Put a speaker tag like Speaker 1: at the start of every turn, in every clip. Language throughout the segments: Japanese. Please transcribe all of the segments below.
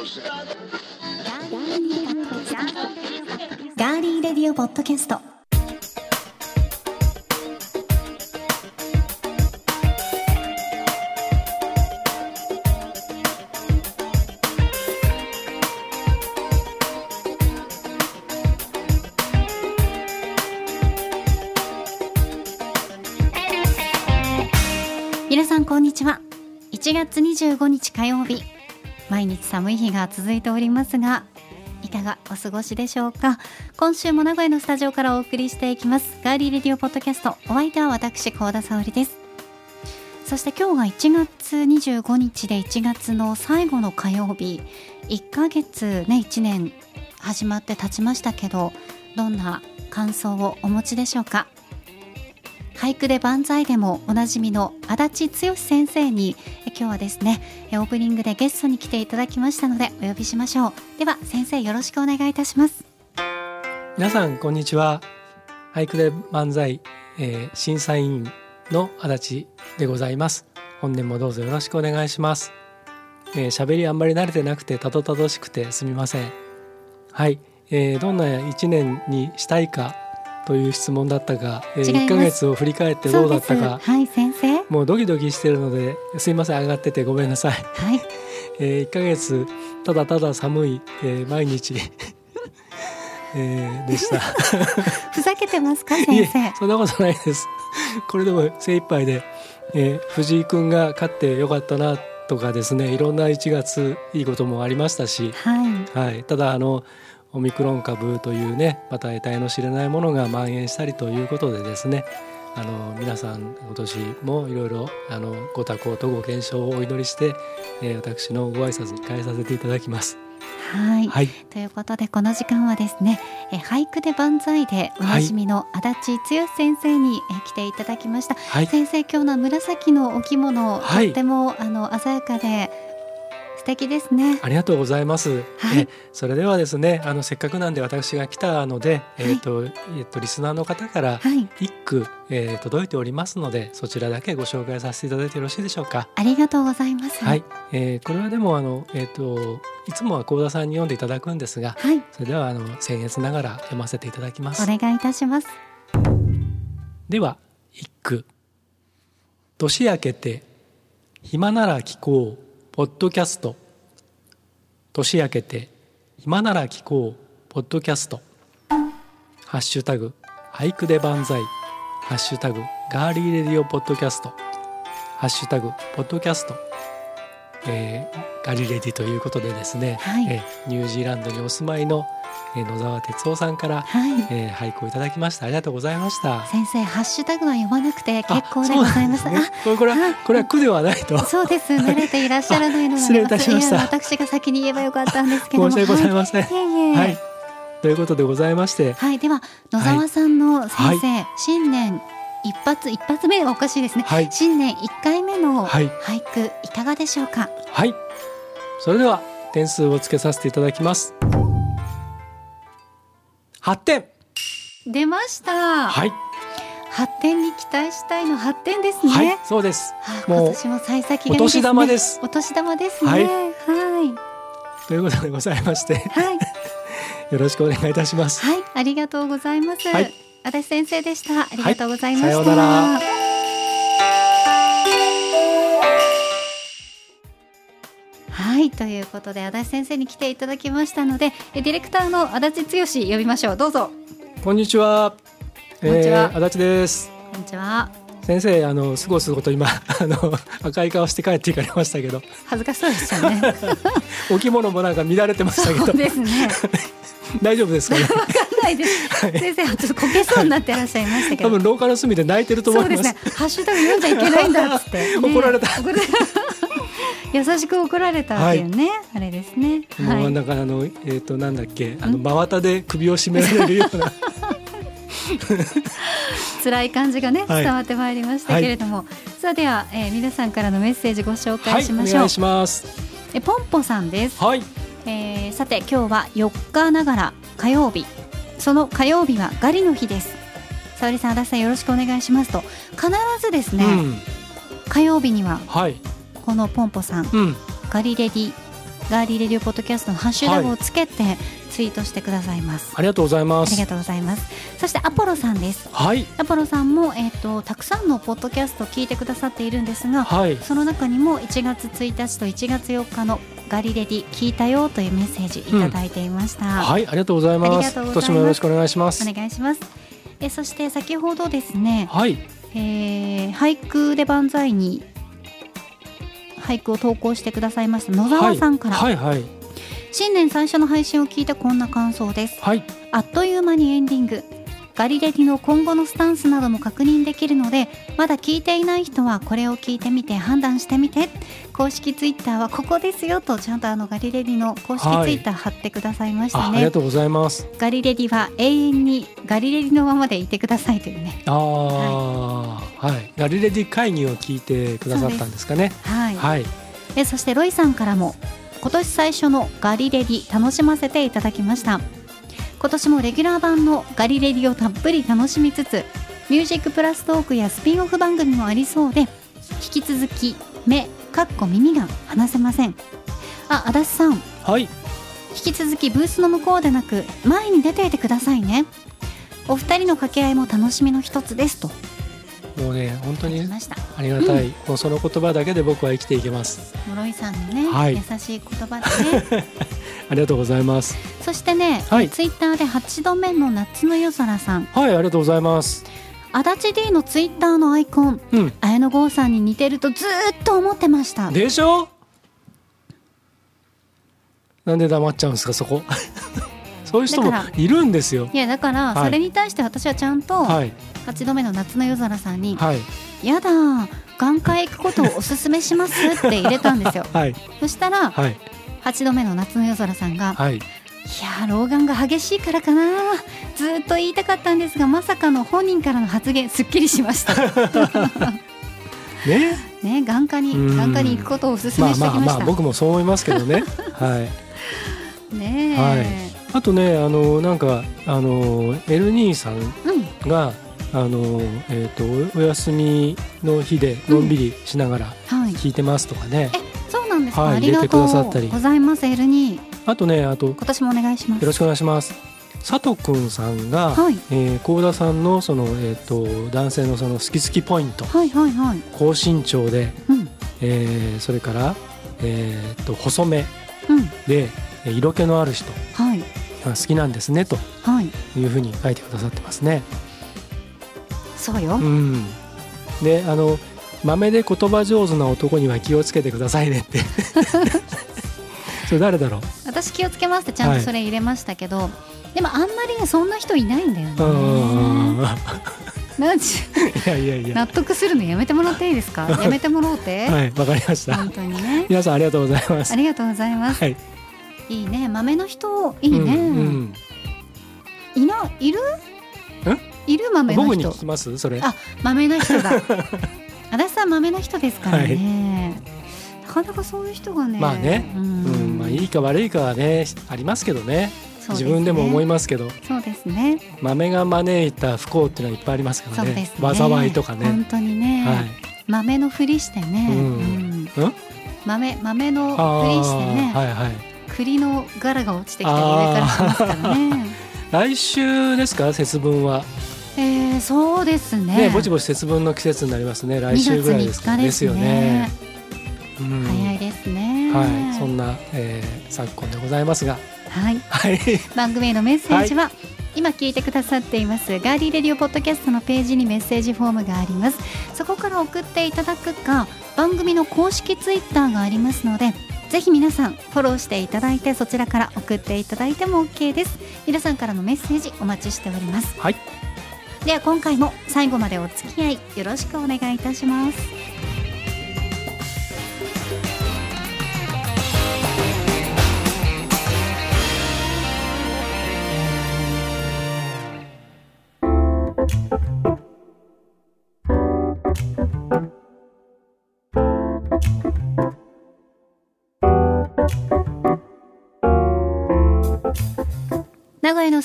Speaker 1: ガーリーレディオポッドキャスト。皆さんこんにちは。1月25日火曜日。毎日寒い日が続いておりますがいかがお過ごしでしょうか？今週も名古屋のスタジオからお送りしていきます。ガーリーレディオポッドキャストお相手は私高田沙織です。そして今日が1月25日で1月の最後の火曜日。1ヶ月ね1年始まって経ちましたけどどんな感想をお持ちでしょうか？俳句で万歳でもおなじみの足立剛先生に今日はですねオープニングでゲストに来ていただきましたのでお呼びしましょう。では先生よろしくお願いいたします。
Speaker 2: 皆さんこんにちは。俳句で万歳、えー、審査員の足立でございます。本年もどうぞよろしくお願いします。えー、喋りあんまり慣れてなくてたどたどしくてすみません。はい、えー、どんな一年にしたいかという質問だったが、えー、1ヶ月を振り返ってどうだったか。
Speaker 1: はい先生。
Speaker 2: もうドキドキしてるのですいません上がっててごめんなさい、
Speaker 1: はい。
Speaker 2: えー、1ヶ月ただただ寒い、えー、毎日 えー、でした。
Speaker 1: ふざけてますか先生。
Speaker 2: そんなことないです。これでも精一杯で、えー、藤井君が勝ってよかったなとかですねいろんな1月いいこともありましたし、
Speaker 1: はい、
Speaker 2: はい、ただあのオミクロン株というねまた得体の知れないものが蔓延したりということでですねあの皆さん今年もいろいろあのご多幸とご健勝をお祈りして、えー、私のご挨拶に変えさせていただきます。
Speaker 1: はい、はい、ということでこの時間はですねえ俳句で万歳でおなじみの足立剛先生にえ来ていただきました、はい、先生今日の紫のお着物、はい、とってもあの鮮やかで素敵ですね。
Speaker 2: ありがとうございます、はい、えそれではですねあのせっかくなんで私が来たので、はい、えっ、ー、とえっ、ー、とリスナーの方から一句、はい、えー、届いておりますのでそちらだけご紹介させていただいてよろしいでしょうか？
Speaker 1: ありがとうございます。
Speaker 2: はい、えー、これはでもあのえっ、ー、といつもは高田さんに読んでいただくんですが、はい、それではあの僭越ながら読ませていただきます。
Speaker 1: お願いいたします。
Speaker 2: では一句年明けて暇なら聞こうポッドキャスト年明けて今なら聞こうポッドキャスト。ハッシュタグ俳句で万歳。ハッシュタグガーリーレディオポッドキャスト。ハッシュタグポッドキャスト。えー、ガリレディということでですね、はい、えー、ニュージーランドにお住まいのえー、野沢哲夫さんから、はい、えー、俳句をいただきました。ありがとうございました。
Speaker 1: 先生ハッシュタグは読まなくて結構でございます。
Speaker 2: ね、これこれはこれは苦ではないと。
Speaker 1: そうです。慣れていらっしゃらないの
Speaker 2: が失礼いたしました。
Speaker 1: 私が先に言えばよかったんですけど
Speaker 2: 申し訳ございません、はい、はい、ということでございまして。
Speaker 1: はい。では野沢さんの先生、はい、新年一発一発目はおかしいですね、はい、新年一回目の俳句いかがでしょうか？
Speaker 2: はい。それでは点数をつけさせていただきます発展。
Speaker 1: 出ました。
Speaker 2: はい。
Speaker 1: 発展に期待したいの発展ですね、
Speaker 2: はい、そうです、
Speaker 1: はあ、今年も幸先
Speaker 2: ね、お年玉です。
Speaker 1: お年玉ですね。はい、は
Speaker 2: い、ということでございまして。
Speaker 1: はい。
Speaker 2: よろしくお願いいたします。
Speaker 1: はいありがとうございます、はい、足立先生でした。ありがとうございました、
Speaker 2: はい、さようなら
Speaker 1: はいということで足立先生に来ていただきましたのでディレクターの足立剛呼びましょう。どうぞ。
Speaker 2: こんにちは。
Speaker 1: こんにちは、
Speaker 2: えー、足立です。
Speaker 1: こんにちは。
Speaker 2: 先生あのすごすごと今 あの赤い顔して帰っていかれましたけど。
Speaker 1: 恥ずかしそうでしたね。
Speaker 2: お着物もなんか乱れてましたけど。
Speaker 1: そうですね。
Speaker 2: 大丈夫ですかね？わかん
Speaker 1: ないです。はい、先生はちょっとこけそうになってらっしゃいましたけど。
Speaker 2: 多分廊下の隅で泣いてると思います。
Speaker 1: そうですね。ハッシュタグ読んじゃいけないんだっって、ね、
Speaker 2: 怒られた。
Speaker 1: 優しく怒られたっていうね、はい、あれですね。
Speaker 2: もうなんかあのえっ、ー、となんだっけあの真綿で首を絞められるような。
Speaker 1: 辛い感じがね伝わってまいりましたけれども、はい、さあでは、えー、皆さんからのメッセージご紹介しましょう。
Speaker 2: お願いします。
Speaker 1: えポンポさんです。
Speaker 2: はい。
Speaker 1: えー、さて今日は4日ながら火曜日その火曜日はガリの日です沙織さん足立さんよろしくお願いしますと必ずですね、うん、火曜日には、はい、このポンポさん、うん、ガリレディガーリーレディオポッドキャストのハッシュタグをつけてツイートしてくださいます、
Speaker 2: ありがとうございます。
Speaker 1: ありがとうございます。そしてアポロさんです。
Speaker 2: はい。
Speaker 1: アポロさんも、えー、とたくさんのポッドキャストを聞いてくださっているんですが
Speaker 2: はい。
Speaker 1: その中にも1月1日と1月4日のガリレディ聞いたよというメッセージいただいていました、
Speaker 2: はい。ありがとうござい
Speaker 1: あ
Speaker 2: ます。
Speaker 1: りがとうございます。
Speaker 2: 今年もよろしくお願いします。
Speaker 1: お願いします。えそして先ほどですね、
Speaker 2: はい。
Speaker 1: えー俳句で万歳に俳句を投稿してくださいました野沢さんから、
Speaker 2: はいはい。
Speaker 1: 新年最初の配信を聞いてこんな感想です。
Speaker 2: はい。
Speaker 1: あっという間にエンディングガリレディの今後のスタンスなども確認できるのでまだ聞いていない人はこれを聞いてみて判断してみて。公式ツイッターはここですよとちゃんとあのガリレディの公式ツイッター貼ってくださいましたね、
Speaker 2: あありがとうございます。
Speaker 1: ガリレディは永遠にガリレディのままでいてくださいというね。
Speaker 2: ああはい、ガリレディ会議を聞いてくださったんですかね。
Speaker 1: はい、
Speaker 2: はい。
Speaker 1: えそしてロイさんからも今年最初のガリレディ楽しませていただきました今年もレギュラー版のガリレディをたっぷり楽しみつつミュージックプラストークやスピンオフ番組もありそうで引き続き目かっこ耳が離せません。あ足立さん。
Speaker 2: はい。
Speaker 1: 引き続きブースの向こうでなく前に出ていてくださいね。お二人の掛け合いも楽しみの一つですと
Speaker 2: もうね本当にありがたい、もうその言葉だけで僕は生きていけます。
Speaker 1: ロイさんのね、
Speaker 2: はい。
Speaker 1: 優しい言葉でね。
Speaker 2: ありがとうございます。
Speaker 1: そしてね、
Speaker 2: はい。
Speaker 1: ツイッターで8度目の夏の夜空さん。
Speaker 2: はいありがとうございます。
Speaker 1: 足立 D のツイッターのアイコン。
Speaker 2: うん。
Speaker 1: 綾野剛さんに似てるとずーっと思ってました。
Speaker 2: でしょ？なんで黙っちゃうんですかそこ そういう人もいるんですよ。
Speaker 1: いやだから
Speaker 2: はい。
Speaker 1: それに対して私はちゃんと
Speaker 2: はい。
Speaker 1: 8度目の夏の夜空さんに
Speaker 2: はい「
Speaker 1: やだ眼科へ行くことをおすすめします」って入れたんですよ。
Speaker 2: はい。
Speaker 1: そしたら
Speaker 2: はい。
Speaker 1: 8度目の夏の夜空さんが
Speaker 2: はい。
Speaker 1: いやー老眼が激しいからかな。ずーっと言いたかったんですがまさかの本人からの発言すっきりしました。
Speaker 2: ね。
Speaker 1: ね眼科に
Speaker 2: うん。
Speaker 1: 眼科に行くことをおすす
Speaker 2: まあ
Speaker 1: めしてきました、
Speaker 2: まあまあ僕もそう思いますけどね。はい。
Speaker 1: ねえ、
Speaker 2: あとねあのなんかあの L 兄さん
Speaker 1: うん。
Speaker 2: があのえっ、とおお休みの日でのんびりしながら
Speaker 1: はい。
Speaker 2: 聞いてますとかね、
Speaker 1: そうなんですか、
Speaker 2: はい
Speaker 1: ありがと
Speaker 2: 入れてくださったり。
Speaker 1: うございますエルニー
Speaker 2: あとねあとよ
Speaker 1: 今年もお願いします。
Speaker 2: ろしくお願いします。佐藤くんさんが、
Speaker 1: はい。
Speaker 2: えー、高田さんのそのえっ、と男性のその好き好きポイント。
Speaker 1: はいはいはい。
Speaker 2: 高身長で、
Speaker 1: うん。
Speaker 2: えーそれからえっ、と細め
Speaker 1: うん。
Speaker 2: でえー色気のある人。
Speaker 1: はい。
Speaker 2: が好きなんですねと
Speaker 1: はい。
Speaker 2: いうふうに書いてくださってますね。
Speaker 1: そうよ、
Speaker 2: うん、であの豆で言葉上手な男には気をつけてくださいねって。それ誰だろう？
Speaker 1: 私気をつけますってちゃんとそれ入れましたけど、でもあんまりねそんな人いないんだよ
Speaker 2: うん
Speaker 1: ねなんち
Speaker 2: いやいやいや。
Speaker 1: 納得するのやめてもらっていいですか？やめてもらおうて、
Speaker 2: はいわかりました。
Speaker 1: 本当にね。
Speaker 2: 皆さんありがとうございます。
Speaker 1: ありがとうございます、
Speaker 2: はい
Speaker 1: いいね。豆の人いいね、
Speaker 2: うんうん。
Speaker 1: いないる？いる？豆の人。
Speaker 2: 僕に聞きます？それ。
Speaker 1: あ豆の人だ。足立さん豆の人ですからね、なかなかそういう人がね。
Speaker 2: まあね。
Speaker 1: うん。
Speaker 2: うん。まあいいか悪いかはねありますけどね。自分でも思いますけど。
Speaker 1: そうですね。
Speaker 2: 豆が招いた不幸っていうのはいっぱいありますからね。
Speaker 1: ね。
Speaker 2: 災いとかね。
Speaker 1: 本当にね、
Speaker 2: はい。
Speaker 1: 豆のふりしてね、
Speaker 2: うん。
Speaker 1: うん。
Speaker 2: うん？
Speaker 1: 豆豆の
Speaker 2: あ
Speaker 1: ふりしてね、
Speaker 2: ー。はいはい
Speaker 1: 栗の柄が落ちてきたり上からしますからね。
Speaker 2: 来週ですか節分は？
Speaker 1: えー、そうですね。
Speaker 2: ねぼちぼち節分の季節になりますね。来週ぐらいですか
Speaker 1: 2月3日
Speaker 2: ですよね。うん。
Speaker 1: 早いですね。
Speaker 2: はい、そんな、えー、昨今でございますが、
Speaker 1: はい。
Speaker 2: はい、
Speaker 1: 番組へのメッセージは、今聞いてくださっていますガーリーレディオポッドキャストのページにメッセージフォームがあります。そこから送っていただくか番組の公式ツイッターがありますのでぜひ皆さんフォローしていただいてそちらから送っていただいても OK です。皆さんからのメッセージお待ちしております。
Speaker 2: はい、
Speaker 1: では今回も最後までお付き合いよろしくお願いいたします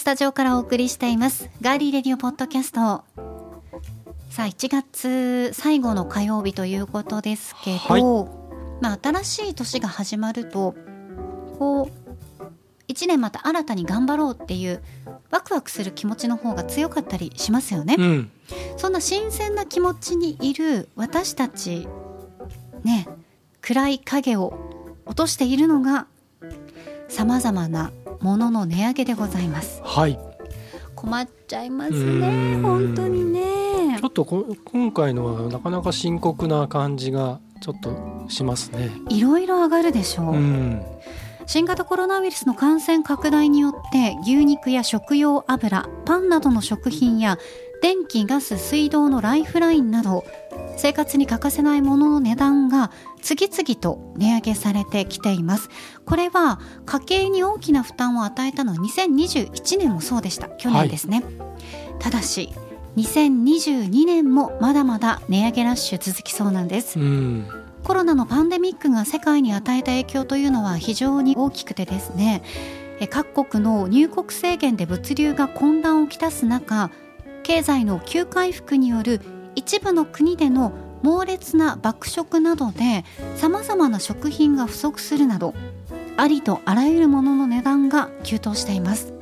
Speaker 1: タジオからお送りしていますガーリーレディオポッドキャスト。さあ1月最後の火曜日ということですけど、
Speaker 2: はい。
Speaker 1: まあ、新しい年が始まるとこう1年また新たに頑張ろうっていうワクワクする気持ちの方が強かったりしますよね、
Speaker 2: うん。
Speaker 1: そんな新鮮な気持ちにいる私たちね暗い影を落としているのがさまざまなものの値上げでございます。
Speaker 2: はい。
Speaker 1: 困っちゃいますね
Speaker 2: ん。
Speaker 1: 本当にね。
Speaker 2: ちょっとこ今回のはなかなか深刻な感じがちょっとしますね。
Speaker 1: いろいろ上がるでしょう、
Speaker 2: うん。
Speaker 1: 新型コロナウイルスの感染拡大によって牛肉や食用油パンなどの食品や電気ガス水道のライフラインなど生活に欠かせないものの値段が次々と値上げされてきています。これは家計に大きな負担を与えたのは2021年もそうでした。去年ですね、ただし2022年もまだまだ値上げラッシュ続きそうなんです。
Speaker 2: うん。
Speaker 1: コロナのパンデミックが世界に与えた影響というのは非常に大きくてですね。え各国の入国制限で物流が混乱をきたす中経済の急回復による一部の国での猛烈な爆食などでさまざまな食品が不足するなどありとあらゆるものの値段が急騰しています。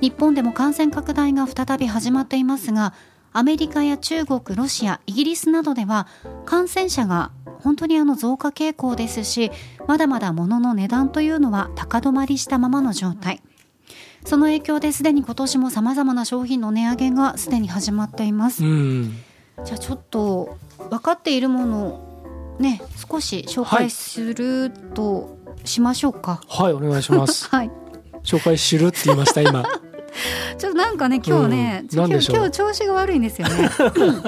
Speaker 1: 日本でも感染拡大が再び始まっていますがアメリカや中国ロシアイギリスなどでは感染者が本当にあの増加傾向ですしまだまだ物の値段というのは高止まりしたままの状態。その影響ですでに今年もさまざまな商品の値上げがすでに始まっています。
Speaker 2: うん。
Speaker 1: じゃあちょっと分かっているものをね少し紹介するとしましょうか。
Speaker 2: はいお願いします。
Speaker 1: はい、
Speaker 2: 紹介するって言いました今。
Speaker 1: ちょっとなんかね今日ね、
Speaker 2: うん。
Speaker 1: 今日今日調子が悪いんですよね、う ん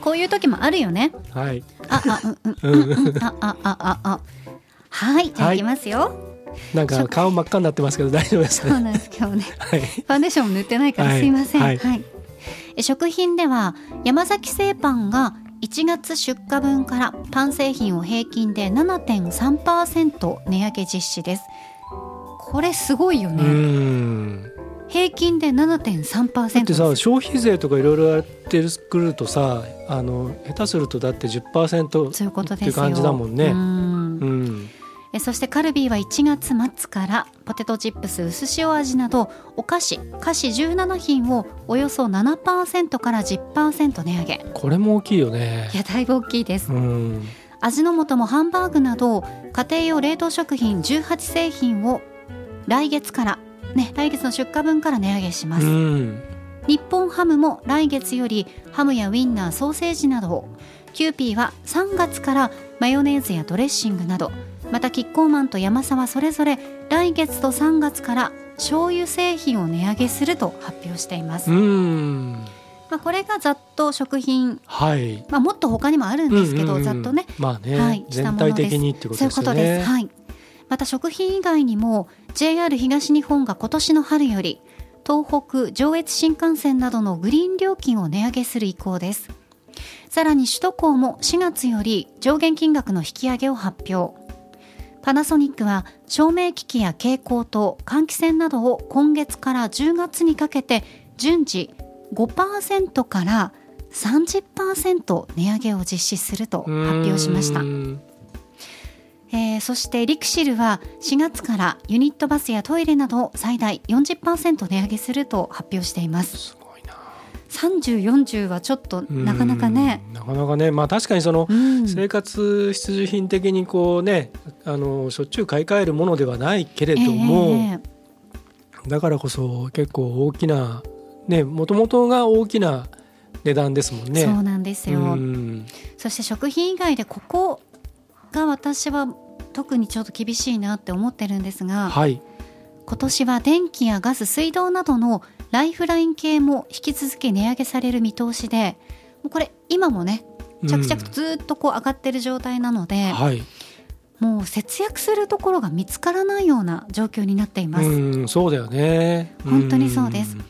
Speaker 1: こういう時もあるよね。
Speaker 2: はい。
Speaker 1: ああうんうん
Speaker 2: うんうん
Speaker 1: あああああ。はいじゃあ
Speaker 2: はい。
Speaker 1: いきますよ、
Speaker 2: なんか顔真っ赤になってますけど大丈夫ですね。
Speaker 1: そうなんです今日ね。
Speaker 2: はい。
Speaker 1: ファンデーションも塗ってないから
Speaker 2: はい。
Speaker 1: すいません。は。
Speaker 2: はい。い
Speaker 1: え食品では山崎製パンが1月出荷分からパン製品を平均で7.3%値上げ実施です。これすごいよ
Speaker 2: う
Speaker 1: ね。
Speaker 2: ん。
Speaker 1: 平均で7.3%
Speaker 2: だってさ消費税とかいろいろやってくるとさあの下手するとだって10%
Speaker 1: そういうことですよ。
Speaker 2: っていう感じだもんね。
Speaker 1: うん。
Speaker 2: うん
Speaker 1: えそしてカルビーは1月末からポテトチップス薄塩味などお菓子菓子17品をおよそ7%から10%値上げ。
Speaker 2: これも大きいよね。
Speaker 1: いやだいぶ大きいです。
Speaker 2: うん。
Speaker 1: 味の素もハンバーグなど家庭用冷凍食品18製品を来月からね来月の出荷分から値上げしま
Speaker 2: う
Speaker 1: す、
Speaker 2: ん。
Speaker 1: 日本ハムも来月よりハムやウインナーソーセージなどをキューピーは3月からマヨネーズやドレッシングなどまたキッコーマンとヤマサはそれぞれ来月と3月から醤油製品を値上げすると発表しています、
Speaker 2: うん
Speaker 1: まあ、これがざっと食品、
Speaker 2: はい
Speaker 1: まあ、もっと他にもあるんですけど、
Speaker 2: うんうんうん
Speaker 1: ざっとね
Speaker 2: まあね、
Speaker 1: はい
Speaker 2: 全体的にってこと
Speaker 1: そういうこと
Speaker 2: です。
Speaker 1: はい。また食品以外にも JR 東日本が今年の春より東北上越新幹線などのグリーン料金を値上げする意向です。さらに首都高も4月より上限金額の引き上げを発表。パナソニックは照明機器や蛍光灯、換気扇などを今月から10月にかけて順次5%から30%値上げを実施すると発表しました
Speaker 2: う。ん
Speaker 1: えーそしてリクシルは4月からユニットバスやトイレなどを最大40%値上げすると発表しています3040はちょっとなかなかね。
Speaker 2: うんなかなかね。まあ確かにその
Speaker 1: うん。
Speaker 2: 生活必需品的にこうねあのしょっちゅう買い替えるものではないけれども、
Speaker 1: ええ
Speaker 2: だからこそ結構大きなねもともとが大きな値段ですもんね。
Speaker 1: そうなんですよ、
Speaker 2: うん。
Speaker 1: そして食品以外でここが私は特にちょっと厳しいなって思ってるんですが
Speaker 2: はい。
Speaker 1: 今年は電気やガス水道などのライフライン系も引き続き値上げされる見通しでこれ今もね着々とずっとこう上がってる状態なので、
Speaker 2: はい、
Speaker 1: もう節約するところが見つからないような状況になっています、
Speaker 2: うんそうだよね。
Speaker 1: 本当にそうです。
Speaker 2: ん。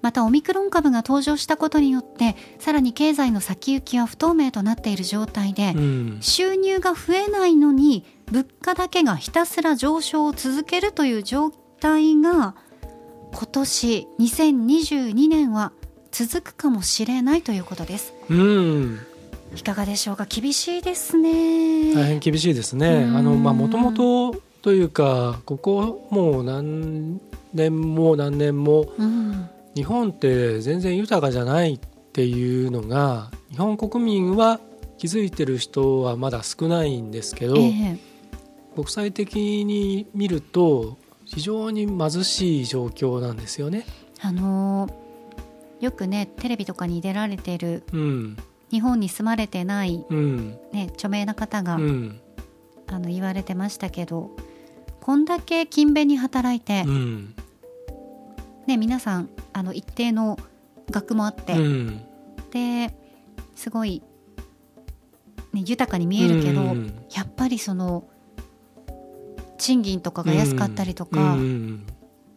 Speaker 1: またオミクロン株が登場したことによってさらに経済の先行きは不透明となっている状態で、
Speaker 2: うん。
Speaker 1: 収入が増えないのに物価だけがひたすら上昇を続けるという状態が今年2022年は続くかもしれないということです。
Speaker 2: うん。
Speaker 1: いかがでしょうか？厳しいですね、
Speaker 2: 大変厳しいですね。
Speaker 1: うん。
Speaker 2: あのまあもともとというかここもう何年も何年も
Speaker 1: うん。
Speaker 2: 日本って全然豊かじゃないっていうのが日本国民は気づいてる人はまだ少ないんですけど、
Speaker 1: ええ。
Speaker 2: 国際的に見ると非常に貧しい状況なんですよね。
Speaker 1: あのーよくねテレビとかに出られている
Speaker 2: うん、
Speaker 1: 日本に住まれてない、
Speaker 2: うん、
Speaker 1: ね、著名な方が、
Speaker 2: うん、
Speaker 1: あの言われてましたけどこんだけ勤勉に働いて、
Speaker 2: うん、
Speaker 1: ね、皆さんあの一定の額もあって、
Speaker 2: うん、
Speaker 1: ですごい、ね、豊かに見えるけど、
Speaker 2: うん。
Speaker 1: やっぱりその賃金とかが安かったりとか、
Speaker 2: うん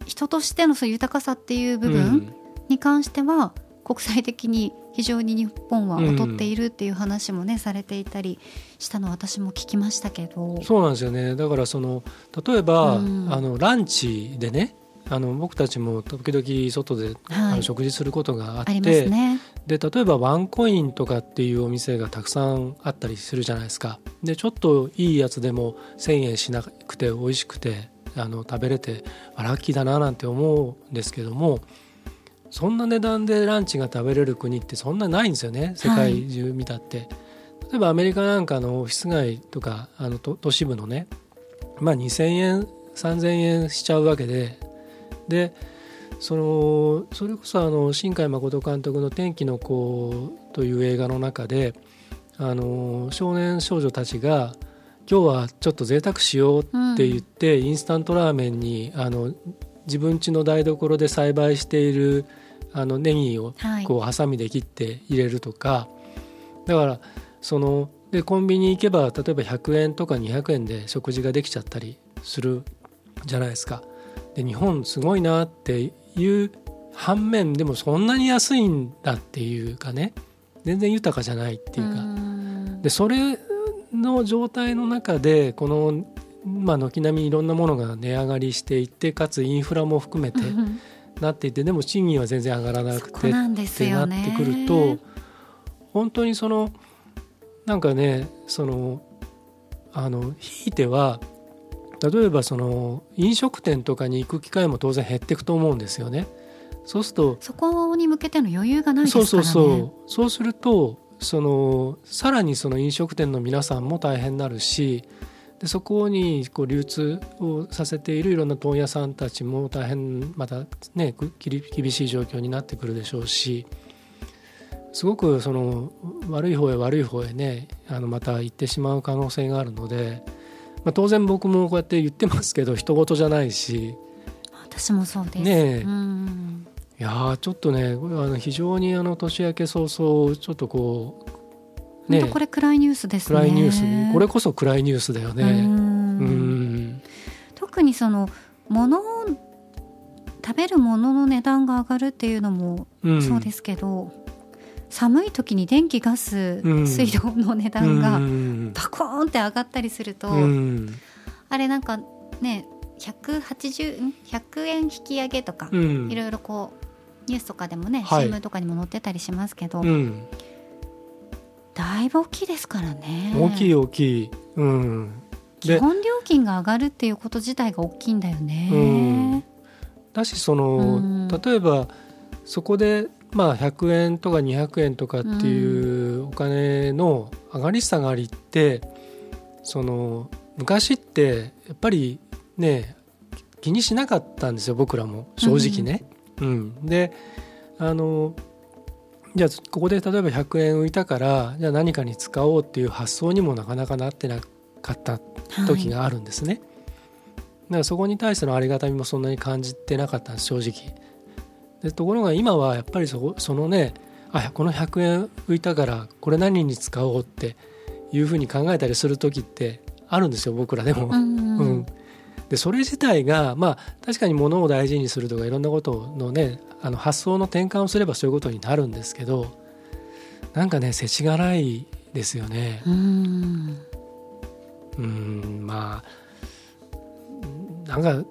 Speaker 1: 人としてのそういう豊かさっていう部
Speaker 2: う
Speaker 1: 分
Speaker 2: ん。
Speaker 1: に関しては、国際的に非常に日本は劣っているっていう話もね、されていたりしたのを私も聞きましたけど。
Speaker 2: そうなんですよね。だからその例えば、
Speaker 1: うん。
Speaker 2: あのランチでねあの僕たちも時々外で、あ
Speaker 1: はい。
Speaker 2: の食事することがあって
Speaker 1: ありますね。
Speaker 2: で例えばワンコインとかっていうお店がたくさんあったりするじゃないですか。でちょっといいやつでも1,000円しなくて美味しくてあの食べれてあラッキーだななんて思うんですけどもそんな値段でランチが食べれる国ってそんなないんですよね。世界中見たって、例えばアメリカなんかのオフィス街とかあの都都市部のねまあ2,000円3,000円しちゃうわけででそのそれこそあの新海誠監督の「天気の子」という映画の中であの少年少女たちが今日はちょっと贅沢しようって言って、インスタントラーメンにあの自分家の台所で栽培しているあのネギを
Speaker 1: はい。
Speaker 2: こうハサミで切って入れるとか、だからそのでコンビニ行けば例えば100円とか200円で食事ができちゃったりするじゃないですか。で日本すごいなっていう反面でもそんなに安いんだっていうかね。全然豊かじゃないっていうか、
Speaker 1: ん。
Speaker 2: でそれの状態の中でこの、まあ、軒並みいろんなものが値上がりしていってかつインフラも含めて
Speaker 1: うん。
Speaker 2: なっていてでも賃金は全然上がらな
Speaker 1: そ
Speaker 2: くて
Speaker 1: こなんです
Speaker 2: ってなっ。てくると本当にそのなんかねそのあのひいては例えばその飲食店とかに行く機会も当然減っていくと思うんですよね。そうすると
Speaker 1: そこに向けての余裕がないですからね。
Speaker 2: そうそうそうそうするとそのさらにその飲食店の皆さんも大変になるしでそこにこう流通をさせているいろんな問屋さんたちも大変またね厳しい状況になってくるでしょうしすごくその悪い方へ悪い方へねあのまた行ってしまう可能性があるので、まあ、当然僕もこうやって言ってますけど人事じゃないし。
Speaker 1: 私もそうです。
Speaker 2: ねえ。
Speaker 1: うん。
Speaker 2: いやーちょっとねこれはあの非常にあの年明け早々ちょっとこう
Speaker 1: 本当これ暗いニュースですね。
Speaker 2: 暗いニュース。これこそ暗いニュースだよ
Speaker 1: う
Speaker 2: ね。
Speaker 1: ん。
Speaker 2: うん。
Speaker 1: 特にその物を食べるものの値段が上がるっていうのも
Speaker 2: うん。
Speaker 1: そうですけど、寒い時に電気ガス、
Speaker 2: うん。
Speaker 1: 水道の値段
Speaker 2: う
Speaker 1: が
Speaker 2: ん。
Speaker 1: バコーンって上がったりすると、
Speaker 2: うん。
Speaker 1: あれなんかね180ん？100円引き上げとか、
Speaker 2: うん。
Speaker 1: いろいろこうニュースとかでもね、
Speaker 2: はい。
Speaker 1: CM とかにも載ってたりしますけど、
Speaker 2: うん。
Speaker 1: だいぶ大きいですからね。
Speaker 2: 大きい大きい。うん。で
Speaker 1: 基本料金が上がるっていうこと自体が大きいんだよね、
Speaker 2: うん。だしその、
Speaker 1: うん。
Speaker 2: 例えばそこでまあ100円とか200円とかっていうお金の上がり下がりってその昔ってやっぱりね気にしなかったんですよ僕らも。正直ね。うんであのじゃあここで例えば100円浮いたからじゃあ何かに使おうっていう発想にもなかなかなってなかった時があるんですね。だからそこに対してのありがたみもそんなに感じてなかったんです正直でところが今はやっぱりそこそのねあこの100円浮いたからこれ何に使おうっていうふうに考えたりする時ってあるんですよ僕らでも。
Speaker 1: うん
Speaker 2: うんでそれ自体がまあ確かに物を大事にするとかいろんなことのねあの発想の転換をすればそういうことになるんですけどなんかね世知辛いですよね。
Speaker 1: うん
Speaker 2: うんまあなんか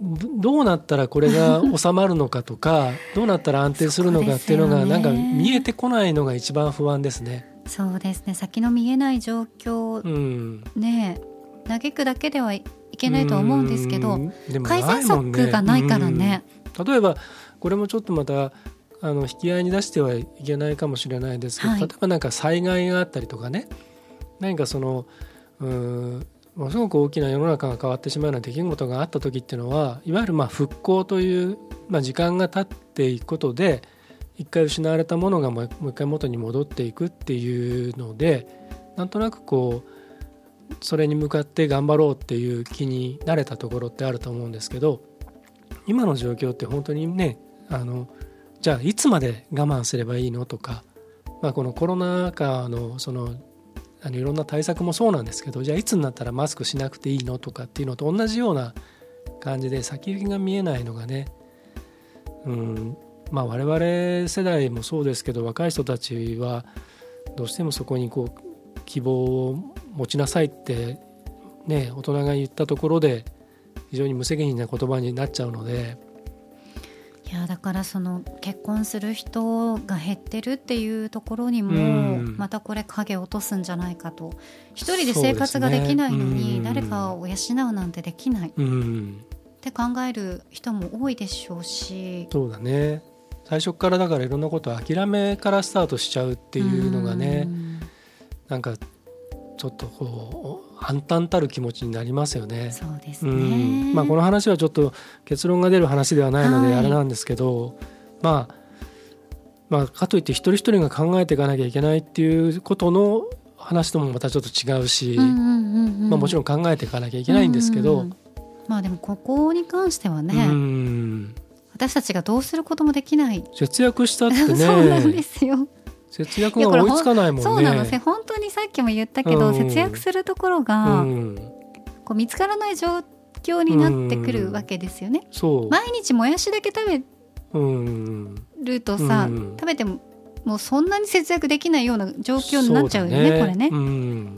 Speaker 2: どどうなったらこれが収まるのかとか どうなったら安定するのかっていうのがなんか見えてこないのが一番不安ですね。
Speaker 1: そうですね。先の見えない状況
Speaker 2: うん、
Speaker 1: ね嘆くだけではいけないとは思うんですけど
Speaker 2: うん。でも
Speaker 1: 改善策がないからね。
Speaker 2: うん。例えばこれもちょっとまたあの引き合いに出してはいけないかもしれないですけど、
Speaker 1: はい。
Speaker 2: 例えばなんか災害があったりとかね。何かそのうんものすごく大きな世の中が変わってしまうような出来事があった時っていうのはいわゆるまあ復興という、まあ、時間が経っていくことで一回失われたものがもう一回元に戻っていくっていうのでなんとなくこうそれに向かって頑張ろうっていう気になれたところってあると思うんですけど今の状況って本当にねあのじゃあいつまで我慢すればいいのとか、まあ、このコロナ禍のそのあのいろんな対策もそうなんですけどじゃあいつになったらマスクしなくていいのとかっていうのと同じような感じで先行きが見えないのがね、うんまあ、我々世代もそうですけど若い人たちはどうしてもそこにこう希望を持ちなさいって、ね、大人が言ったところで非常に無責任な言葉になっちゃうので。
Speaker 1: いやだからその結婚する人が減ってるっていうところにも
Speaker 2: うん。
Speaker 1: またこれ影を落とすんじゃないかと。一人で生活ができないのに誰かを養うなんてできない。っ
Speaker 2: うん。
Speaker 1: て考える人も多いでしょうし。
Speaker 2: そうだね。最初からだからいろんなことを諦めからスタートしちゃうっていうのがね
Speaker 1: うん。
Speaker 2: なんかちょっとこう暗淡たる気持ちになりますよね。
Speaker 1: そうです
Speaker 2: う
Speaker 1: ね
Speaker 2: ん。まあ、この話はちょっと結論が出る話ではないの
Speaker 1: はい。
Speaker 2: であれなんですけど、まあ、まあかといって一人一人が考えていかなきゃいけないっていうことの話ともまたちょっと違うし、まあ、もちろん考えていかなきゃいけないんですけど、
Speaker 1: うんうんうん。まあでもここに関しては
Speaker 2: う
Speaker 1: ね、
Speaker 2: ん。
Speaker 1: 私たちがどうすることもできない、
Speaker 2: 節約したって
Speaker 1: そうなんで
Speaker 2: ね
Speaker 1: すよ
Speaker 2: 節約が追いつかないもんね。
Speaker 1: そうなの。せ本当にさっきも言ったけど、
Speaker 2: うん。
Speaker 1: 節約するところが、
Speaker 2: うん、
Speaker 1: こう見つからない状況になってくるわけですよね。
Speaker 2: そう、
Speaker 1: 毎日もやしだけ食べ
Speaker 2: うん、
Speaker 1: るとさ、
Speaker 2: うん。
Speaker 1: 食べてももうそんなに節約できないような状況になっちゃうよね
Speaker 2: そだ
Speaker 1: これね。
Speaker 2: うん、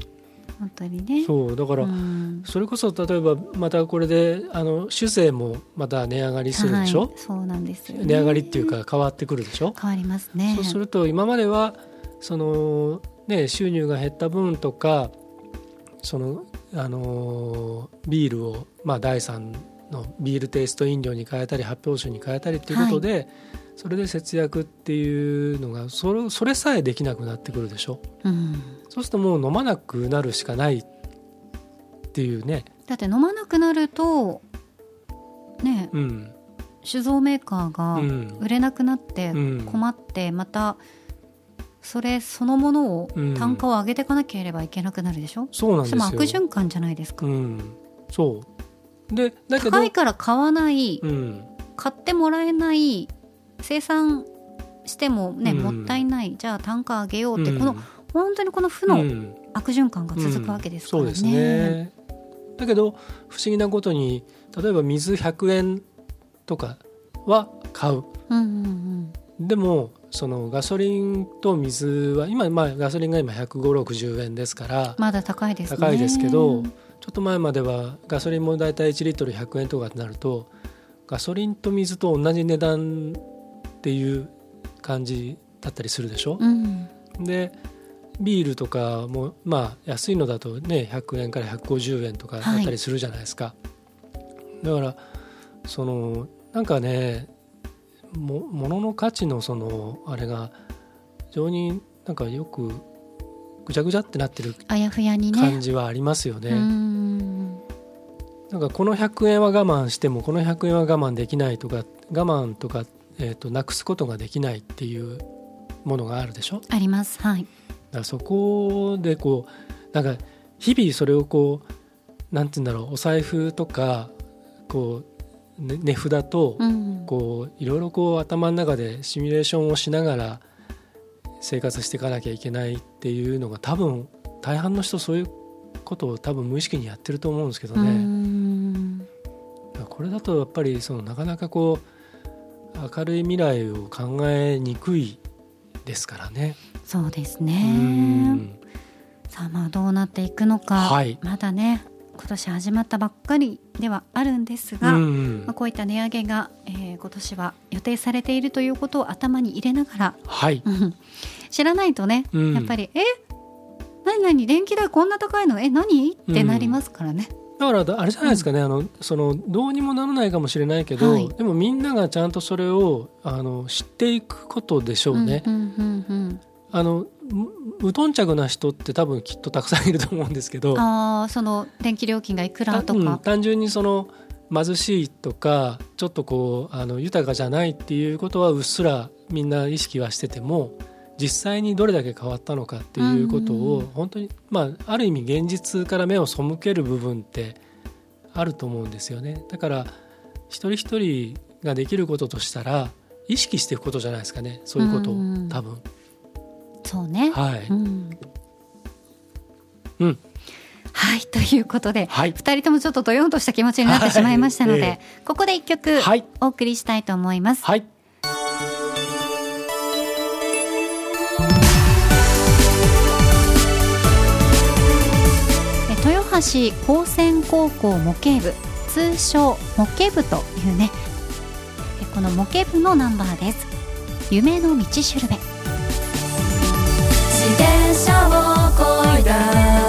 Speaker 1: 本当にね。
Speaker 2: そうだから、
Speaker 1: うん。
Speaker 2: それこそ例えばまたこれであの酒税もまた値上がりするでしょ、
Speaker 1: はい、そうなんですよ、ね、
Speaker 2: 値上がりっていうか変わってくるでしょ、
Speaker 1: 変わりますね。
Speaker 2: そうすると今まではその、ね、収入が減った分とかその、あのービールを、まあ、第3のビールテイスト飲料に変えたり発泡酒に変えたりっていうことで、それで節約っていうのがそれそれさえできなくなってくるでしょ？
Speaker 1: うん、
Speaker 2: そうするともう飲まなくなるしかないっていうね、
Speaker 1: だって飲まなくなるとね
Speaker 2: うん。
Speaker 1: 酒造メーカー
Speaker 2: う
Speaker 1: が
Speaker 2: ん。
Speaker 1: 売れなくなって
Speaker 2: うん。
Speaker 1: 困ってまたそれそのものを
Speaker 2: うん。
Speaker 1: 単価を上げていかなければいけなくなるでしょ、
Speaker 2: そうなんですよ。
Speaker 1: それも悪循環じゃないですか、
Speaker 2: うん、そう。でだけど
Speaker 1: 高いから買わない、
Speaker 2: うん。
Speaker 1: 買ってもらえない生産してもね、
Speaker 2: うん。
Speaker 1: もったいないじゃあ単価上げようって、
Speaker 2: うん。
Speaker 1: この本当にこの負の
Speaker 2: うん。
Speaker 1: 悪循環が続くわけですからね。
Speaker 2: うん。そうですね。だけど不思議なことに例えば水100円とかは買う。
Speaker 1: うんうん
Speaker 2: でもそのガソリンと水は今、まあ、ガソリンが今15060円ですから
Speaker 1: まだ高いですね。
Speaker 2: 高いですけどちょっと前まではガソリンもだいたい1リットル100円とかってなるとガソリンと水と同じ値段っていう感じだったりするでしょ、
Speaker 1: うん、
Speaker 2: でビールとかもまあ安いのだとね100円から150円とかだったりするじゃないですか、だからそのなんかねも物の価値のそのあれが非常になんかよくぐちゃぐちゃってなってる
Speaker 1: あやふやにね。
Speaker 2: 感じはありますよね。
Speaker 1: うん。
Speaker 2: なんかこの100円は我慢してもこの100円は我慢できないとか我慢とか、えー、となくすことができないっていうものがあるでしょ？だか
Speaker 1: あります。はい。
Speaker 2: らそこでこうなんか日々それをこうなんて言うんだろうお財布とかこう、ね、値札と
Speaker 1: うん、
Speaker 2: こういろいろこう頭の中でシミュレーションをしながら生活していかなきゃいけないっていうのが多分大半の人そういうことを多分無意識にやってると思うんですけど
Speaker 1: う
Speaker 2: ね。これだとやっぱりそのなかなかこう明るい未来を考えにくいですからね。
Speaker 1: そうです
Speaker 2: う
Speaker 1: ね。
Speaker 2: ん。
Speaker 1: さあまあどうなっていくのか、
Speaker 2: はい。
Speaker 1: まだね今年始まったばっかりではあるんです
Speaker 2: う
Speaker 1: が、
Speaker 2: ん。
Speaker 1: まあ、こういった値上げが、えー今年は予定されているということを頭に入れながら、
Speaker 2: はい、
Speaker 1: うん。知らないとね、
Speaker 2: うん。
Speaker 1: やっぱり「え？何何？電気代こんな高いの？え何?」ってなりますからね。
Speaker 2: だからあれじゃないですかね、あのそのどうにもならないかもしれないけど、
Speaker 1: はい。
Speaker 2: でもみんながちゃんとそれをあの知っていくことでしょうね。
Speaker 1: うんうんうん
Speaker 2: あの無無頓着な人って多分きっとたくさんいると思うんですけど。
Speaker 1: うん、ああその電気料金がいくらと
Speaker 2: うん
Speaker 1: か、
Speaker 2: 単純にその貧しいとかちょっとこうあの豊かじゃないっていうことはうっすらみんな意識はしてても実際にどれだけ変わったのかっていうこと
Speaker 1: うん。
Speaker 2: を本当にまあある意味現実から目を背ける部分ってあると思うんですよね。だから一人一人ができることとしたら意識していくことじゃないですかね。そういうことを
Speaker 1: うん
Speaker 2: 多分。
Speaker 1: そうね、
Speaker 2: はい、
Speaker 1: うん。
Speaker 2: うん。
Speaker 1: はいということで、
Speaker 2: はい。
Speaker 1: 二人ともちょっとドヨンとした気持ちになってしまいましたので、
Speaker 2: はい。え
Speaker 1: ここで一曲
Speaker 2: はい。
Speaker 1: お送りしたいと思います。
Speaker 2: はい。
Speaker 1: え豊橋高専高校模型部通称模型部というねこの模型部のナンバーです。夢の道しるべ。
Speaker 3: 自転車をこいだ。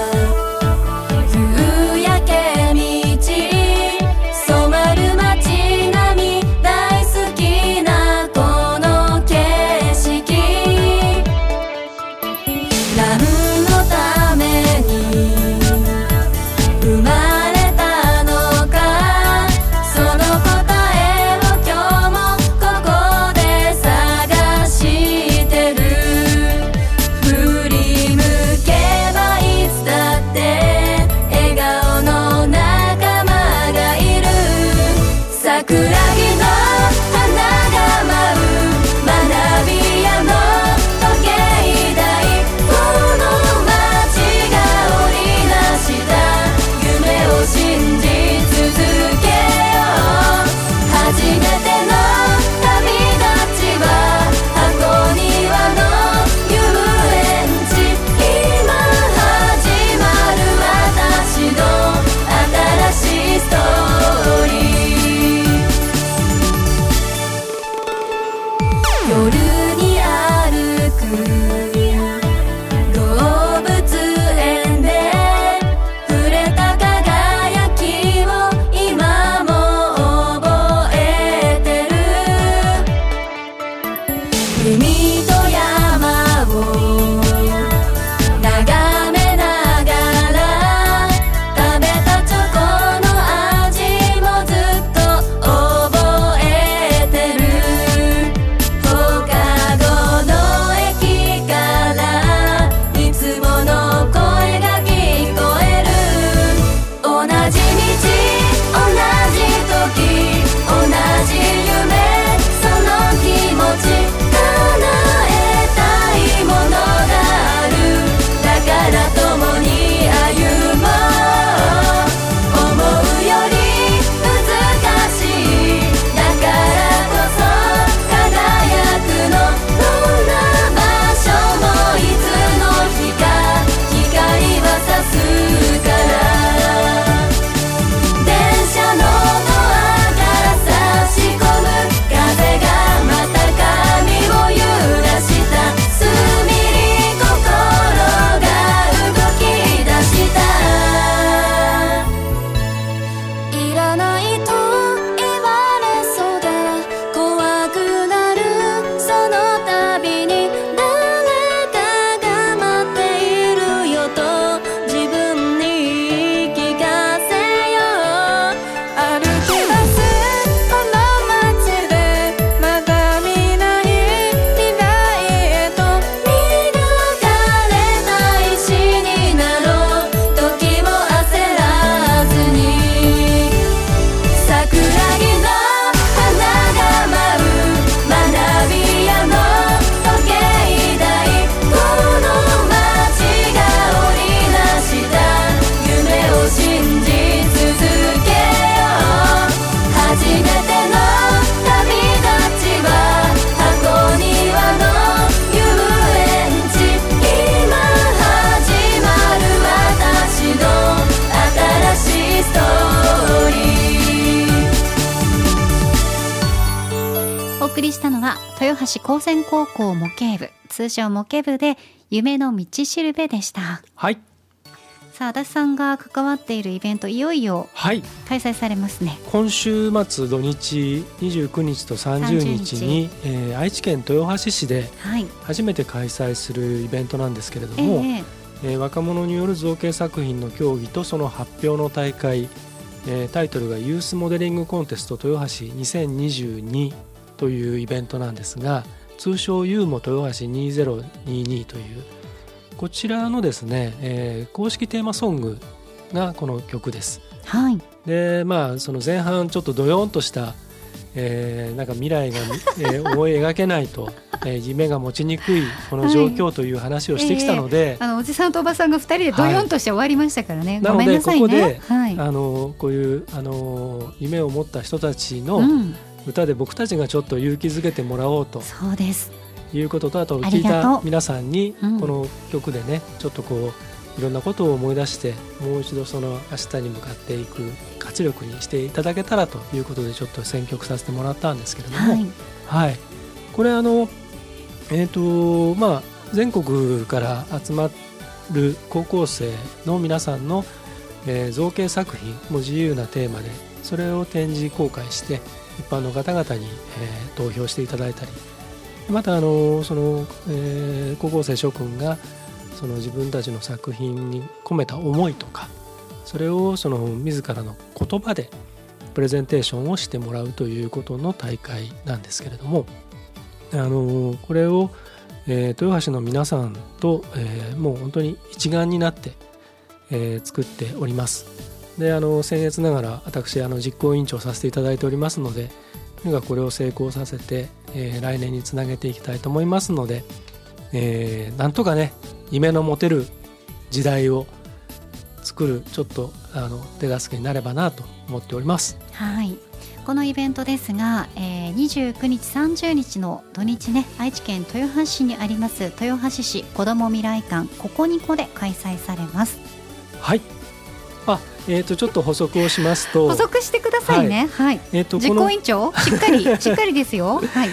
Speaker 1: 橋高専高校模型部通称模型部で夢の道しるべでした。
Speaker 2: はい。
Speaker 1: さあ足立さんが関わっているイベントいよいよ
Speaker 2: はい。
Speaker 1: 開催されますね。
Speaker 2: 今週末土日29日と30日にえー愛知県豊橋市で
Speaker 1: はい。
Speaker 2: 初めて開催するイベントなんですけれど
Speaker 1: え
Speaker 2: も、
Speaker 1: え
Speaker 2: え。ー若者による造形作品の競技とその発表の大会、えータイトルがユースモデリングコンテスト豊橋2022というイベントなんですが通称ユーモ豊橋2022というこちらのですね、えー公式テーマソングがこの曲です。
Speaker 1: はい。
Speaker 2: でまあその前半ちょっとドヨーンとした、えーなんか未来が、えー思い描けないと、えー夢が持ちにくいこの状況という話をしてきたので、
Speaker 1: あのおじさんとおばさんが二人でドヨンとして終わりましたからね、
Speaker 2: なので
Speaker 1: ごめんなさいね。
Speaker 2: ここで
Speaker 1: はい。
Speaker 2: あのこういうあの夢を持った人たちの
Speaker 1: うん、
Speaker 2: 歌で僕たちがちょっと勇気づけてもらおうと
Speaker 1: そうです。
Speaker 2: いうこととあと
Speaker 1: あ
Speaker 2: 聞いた皆さんに
Speaker 1: うん。
Speaker 2: この曲でねちょっとこういろんなことを思い出してもう一度その明日に向かっていく活力にしていただけたらということでちょっと選曲させてもらったんですけれども、
Speaker 1: はい。
Speaker 2: はい、これあのえっ、とまあ全国から集まる高校生の皆さんの、えー造形作品も自由なテーマでそれを展示公開して一般の方々に、え投票していただいたりまたあのその、え高校生諸君がその自分たちの作品に込めた思いとかそれをその自らの言葉でプレゼンテーションをしてもらうということの大会なんですけれどもあのこれを、え豊橋の皆さんと、えもう本当に一丸になって、え作っております。であの僭越ながら私あの実行委員長させていただいておりますのでとにかくこれを成功させて、えー来年につなげていきたいと思いますので、えーなんとかね夢の持てる時代を作るちょっとあの手助けになればなと思っております。
Speaker 1: はいこのイベントですが、えー、29日30日の土日ね愛知県豊橋市にあります豊橋市子ども未来館ここにこで開催されます
Speaker 2: はい。あ、えっ、とちょっと補足をしますと、
Speaker 1: 補足してくださいね。はい、
Speaker 2: えっ、とこの
Speaker 1: 実行委員長しっかり しっかりですよ。はい。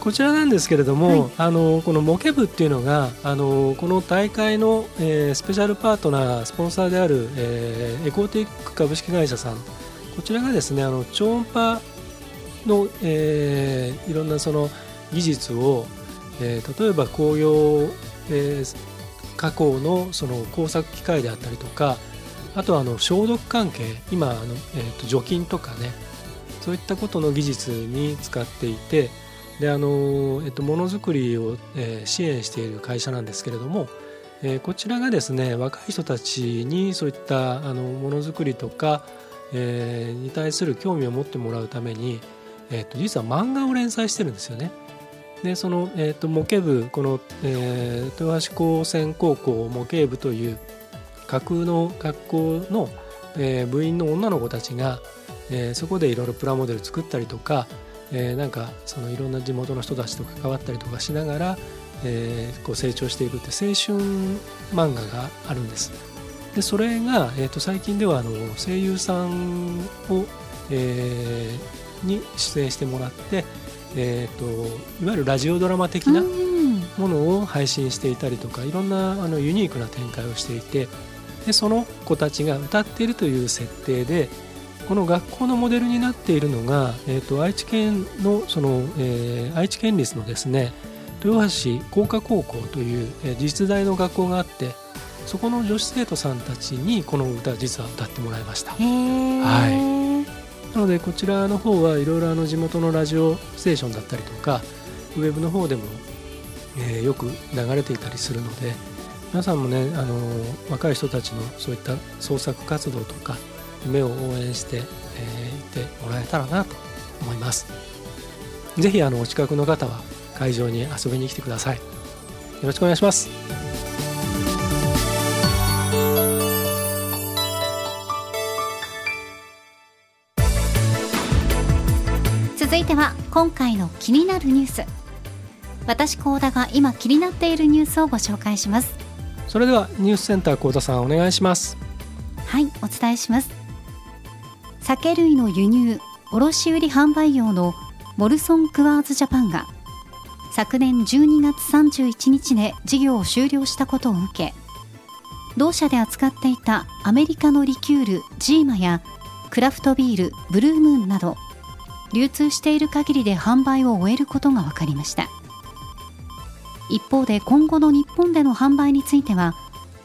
Speaker 2: こちらなんですけれども、
Speaker 1: はい。
Speaker 2: あのこのモケ部っていうのがあのこの大会の、えースペシャルパートナースポンサーである、えーエコーティック株式会社さん。こちらがですねあの超音波の、えーいろんなその技術を、えー例えば紅葉、えー加工のその工作機械であったりとかあとはあの消毒関係今あの、えーと除菌とかねそういったことの技術に使っていてであの、えっと、ものづくりを、えー支援している会社なんですけれども、えーこちらがですね若い人たちにそういったあのものづくりとか、えーに対する興味を持ってもらうために、えっと、実は漫画を連載してるんですよね。でその、えっと模型部この、えー豊橋高専高校模型部という架空の学校の、えー部員の女の子たちが、えーそこでいろいろプラモデル作ったりとか、えーなんかそのいろんな地元の人たちと関わったりとかしながら、えーこう成長していくって青春漫画があるんです。でそれが、えー、と最近ではあの声優さんを、えーに出演してもらって、えー、といわゆるラジオドラマ的な
Speaker 1: うん
Speaker 2: ものを配信していたりとかいろんなあのユニークな展開をしていてでその子たちが歌っているという設定でこの学校のモデルになっているのが、えー、と愛知県のその、えー愛知県立のですね豊橋工科高校という、えー実大の学校があってそこの女子生徒さんたちにこの歌実は歌ってもらいました。はなのでこちらの方はいろいろあの地元のラジオステーションだったりとかウェブの方でも、えーよく流れていたりするので皆さんもねあの若い人たちのそういった創作活動とか夢を応援して、えーいてもらえたらなと思います。ぜひあのお近くの方は会場に遊びに来てください。よろしくお願いします。
Speaker 1: 続いては今回の気になるニュース。私高田が今気になっているニュースをご紹介します。
Speaker 2: それではニュースセンター幸田さんお願いします。
Speaker 1: はいお伝えします。酒類の輸入卸売販売業のモルソン・クワーズ・ジャパンが昨年12月31日で事業を終了したことを受け同社で扱っていたアメリカのリキュールジーマやクラフトビールブルームーンなど流通している限りで販売を終えることが分かりました。一方で今後の日本での販売については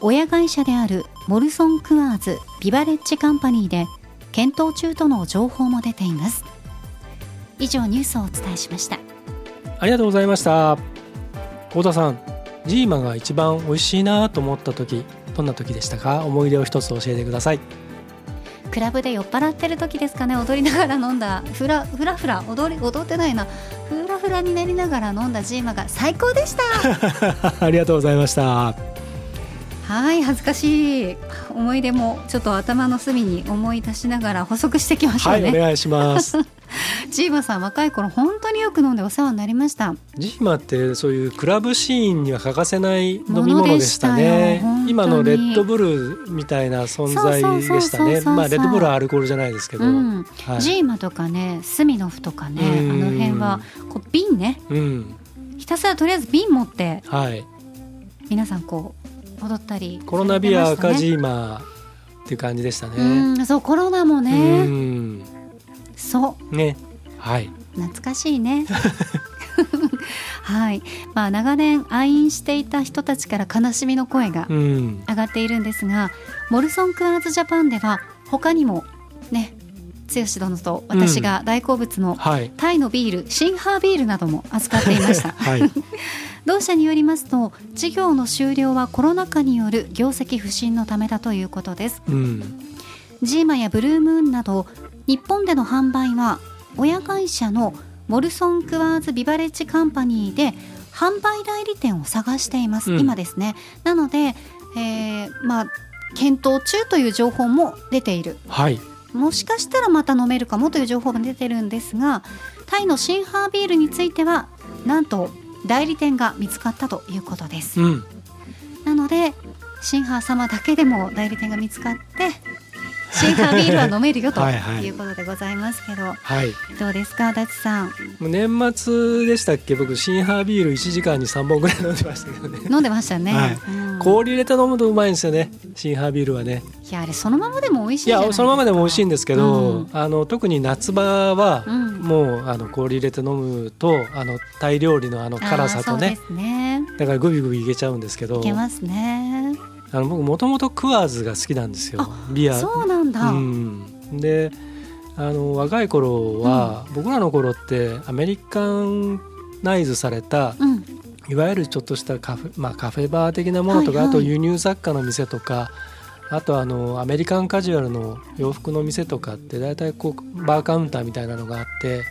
Speaker 1: 親会社であるモルソン・クアーズ・ビバレッジカンパニーで検討中との情報も出ています。以上ニュースをお伝えしました。
Speaker 2: ありがとうございました。太田さんジーマが一番美味しいなと思った時どんな時でしたか？思い出を一つ教えてください。
Speaker 1: クラブで酔っ払ってる時ですかね？踊りながら飲んだ。フラフラフラ踊り踊ってないなフラになりながら飲んだジーマが最高でした。
Speaker 2: ありがとうございました。
Speaker 1: はい恥ずかしい。思い出もちょっと頭の隅に思い出しながら補足してきましょうね、
Speaker 2: はいお願いします。
Speaker 1: ジーマさん若い頃本当によく飲んでお世話になりました。
Speaker 2: ジーマってそういうクラブシーンには欠かせない飲み物でしたね。今のレッドブルみたいな存在でしたね。まあレッドブルはアルコールじゃないですけど、
Speaker 1: うん。
Speaker 2: はい。
Speaker 1: ジーマとかねスミノフとかねあ
Speaker 2: うん
Speaker 1: の辺はこう瓶ね。
Speaker 2: うん。
Speaker 1: ひたすらとりあえず瓶持って
Speaker 2: はい。
Speaker 1: 皆さんこう踊ったり
Speaker 2: コロナビア赤
Speaker 1: ジ
Speaker 2: ジーマっていう感じでしたね。
Speaker 1: うんそうコロナも
Speaker 2: う
Speaker 1: ね
Speaker 2: ん。
Speaker 1: そう。
Speaker 2: ね。はい。
Speaker 1: 懐かしいね。はい。まあ長年愛飲していた人たちから悲しみの声が
Speaker 2: うん。
Speaker 1: 上がっているんですがモルソン・クアーズ・ジャパンでは他にもね剛殿と私が大好物の
Speaker 2: はい。
Speaker 1: タイのビールシンハービールなども扱っていました。
Speaker 2: はい
Speaker 1: 同社によりますと事業の終了はコロナ禍による業績不振のためだということです。
Speaker 2: うん。
Speaker 1: ジーマやブルームーンなど日本での販売は親会社のモルソン・クワーズ・ビバレッジ・カンパニーで販売代理店を探しています、
Speaker 2: うん。
Speaker 1: 今ですね。なので、えーまあ検討中という情報も出ている。
Speaker 2: はい。
Speaker 1: もしかしたらまた飲めるかもという情報も出てるんですがタイのシンハービールについてはなんと代理店が見つかったということです。
Speaker 2: うん。
Speaker 1: なのでシンハー様だけでも代理店が見つかってシンハービールは飲めるよと
Speaker 2: は
Speaker 1: いうことでございますけど
Speaker 2: はい。
Speaker 1: どうですかダチさん？
Speaker 2: 年末でしたっけ？僕シンハービール1時間に3本ぐらい飲んでましたけどね。
Speaker 1: 飲んでましたね、
Speaker 2: はい。
Speaker 1: うん
Speaker 2: 氷入れて飲むとうまいんですよね。シンハービールはね。
Speaker 1: いやあれそのままでも美味しい
Speaker 2: いやそのままでも美味しいんですけど、
Speaker 1: うん。
Speaker 2: あの特に夏場は、
Speaker 1: うん。
Speaker 2: もうあの氷入れて飲むとあのタイ料理のあの辛さとね。
Speaker 1: ね。
Speaker 2: だからグビグビいけちゃうんですけど。
Speaker 1: いけますね。
Speaker 2: あの僕もともとクワーズが好きなんですよ。
Speaker 1: あ
Speaker 2: ビア。
Speaker 1: そうなんだ、
Speaker 2: うん、であの若い頃は、僕らの頃ってアメリカンナイズされた
Speaker 1: うん
Speaker 2: いわゆるちょっとしたカフェ,、まあ、カフェバー的なものとか、
Speaker 1: はいはい。
Speaker 2: あと輸入雑貨の店とかあとあのアメリカンカジュアルの洋服の店とかって大体こうバーカウンターみたいなのがあって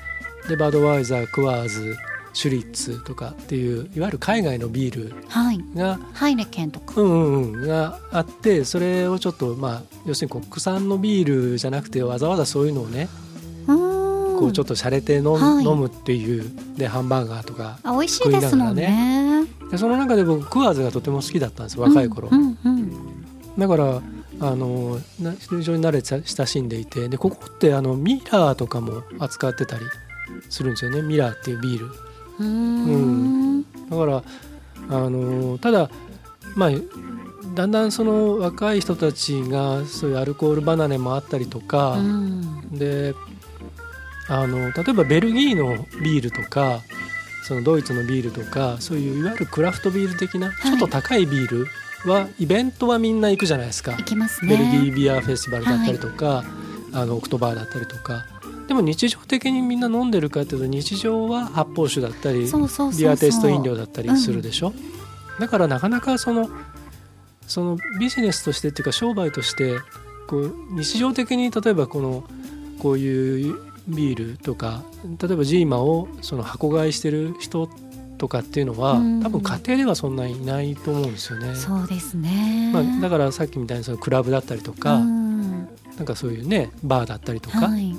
Speaker 2: でバドワイザークワーズシュリッツとかっていういわゆる海外のビール
Speaker 1: はい。
Speaker 2: が
Speaker 1: ハイネケンとか。
Speaker 2: うんうんうん、があってそれをちょっとまあ要するに国産のビールじゃなくてわざわざそういうのをね、こうちょっと洒落て飲,、
Speaker 1: はい。
Speaker 2: 飲むっていうでハンバーガーとか
Speaker 1: あ美味しいですもんね。
Speaker 2: でその中で僕クワーズがとても好きだったんです若い頃、だからあのな非常に慣れて親しんでいてでここってあのミラーとかも扱ってたりするんですよね。ミラーっていうビール。
Speaker 1: うん。
Speaker 2: だからあのただまあだんだんその若い人たちがそういうアルコール離れもあったりとか、
Speaker 1: うん。
Speaker 2: であの例えばベルギーのビールとかそのドイツのビールとかそういういわゆるクラフトビール的なちょっと高いビールは、イベントはみんな行くじゃないですか。
Speaker 1: ね。
Speaker 2: ベルギービアフェスティバルだったりとか、あのオクトバーだったりとか。でも日常的にみんな飲んでるかっていうと日常は発泡酒だったりビアテイスト飲料だったりするでしょ、だからなかなかそのそのビジネスとしてっていうか商売としてこう日常的に例えばこのこういうビールとか例えばジーマをその箱買いしてる人とかっていうのは、
Speaker 1: うん。
Speaker 2: 多分家庭ではそんなにいないと思うんですよね。
Speaker 1: そうですね。
Speaker 2: まあ、だからさっきみたいにそのクラブだったりとか、
Speaker 1: うん。
Speaker 2: なんかそういうねバーだったりとか、
Speaker 1: はい。